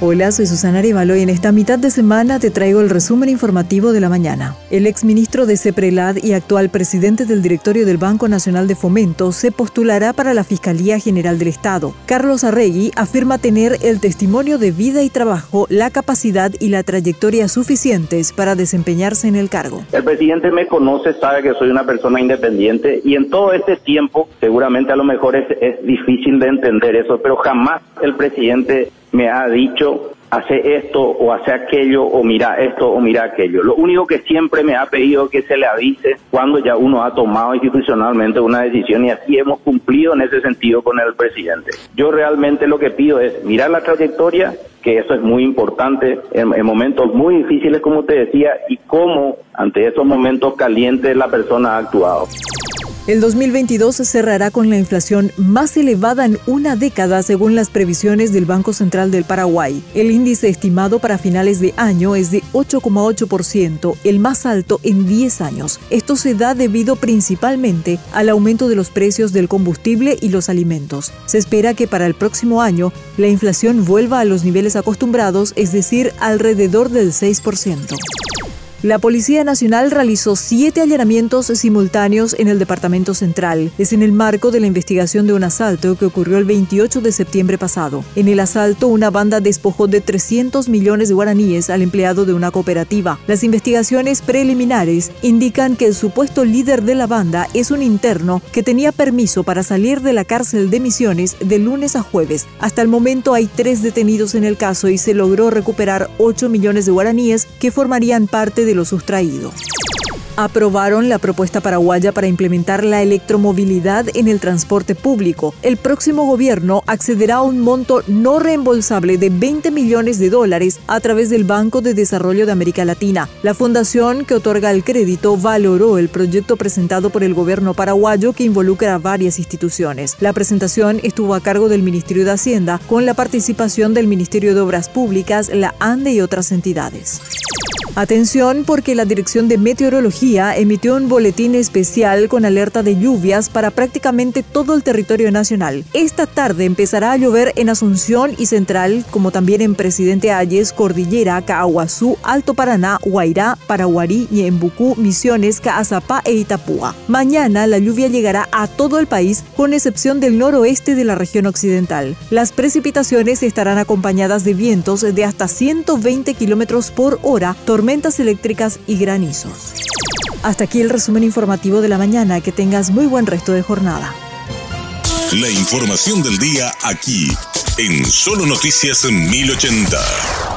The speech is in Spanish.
Hola, soy Susana Arevalo y en esta mitad de semana te traigo el resumen informativo de la mañana. El exministro de CEPRELAD y actual presidente del directorio del Banco Nacional de Fomento se postulará para la Fiscalía General del Estado. Carlos Arregui afirma tener el testimonio de vida y trabajo, la capacidad y la trayectoria suficientes para desempeñarse en el cargo. El presidente me conoce, sabe que soy una persona independiente y en todo este tiempo, seguramente a lo mejor es, es difícil de entender eso, pero jamás el presidente me ha dicho hace esto o hace aquello o mira esto o mira aquello. Lo único que siempre me ha pedido que se le avise cuando ya uno ha tomado institucionalmente una decisión y así hemos cumplido en ese sentido con el presidente. Yo realmente lo que pido es mirar la trayectoria, que eso es muy importante en, en momentos muy difíciles como te decía y cómo ante esos momentos calientes la persona ha actuado. El 2022 cerrará con la inflación más elevada en una década según las previsiones del Banco Central del Paraguay. El índice estimado para finales de año es de 8,8%, el más alto en 10 años. Esto se da debido principalmente al aumento de los precios del combustible y los alimentos. Se espera que para el próximo año la inflación vuelva a los niveles acostumbrados, es decir, alrededor del 6%. La Policía Nacional realizó siete allanamientos simultáneos en el Departamento Central. Es en el marco de la investigación de un asalto que ocurrió el 28 de septiembre pasado. En el asalto, una banda despojó de 300 millones de guaraníes al empleado de una cooperativa. Las investigaciones preliminares indican que el supuesto líder de la banda es un interno que tenía permiso para salir de la cárcel de Misiones de lunes a jueves. Hasta el momento hay tres detenidos en el caso y se logró recuperar 8 millones de guaraníes que formarían parte de de lo sustraído aprobaron la propuesta paraguaya para implementar la electromovilidad en el transporte público. El próximo gobierno accederá a un monto no reembolsable de 20 millones de dólares a través del Banco de Desarrollo de América Latina. La fundación que otorga el crédito valoró el proyecto presentado por el gobierno paraguayo que involucra a varias instituciones. La presentación estuvo a cargo del Ministerio de Hacienda con la participación del Ministerio de Obras Públicas, la ANDE y otras entidades. Atención porque la Dirección de Meteorología emitió un boletín especial con alerta de lluvias para prácticamente todo el territorio nacional. Esta tarde empezará a llover en Asunción y Central, como también en Presidente Ayes, Cordillera, Cahuazú, Alto Paraná, Guairá, Paraguarí, Ñembucú, Misiones, Caazapá e Itapúa. Mañana la lluvia llegará a todo el país, con excepción del noroeste de la región occidental. Las precipitaciones estarán acompañadas de vientos de hasta 120 kilómetros por hora, tormentas eléctricas y granizos. Hasta aquí el resumen informativo de la mañana. Que tengas muy buen resto de jornada. La información del día aquí, en Solo Noticias 1080.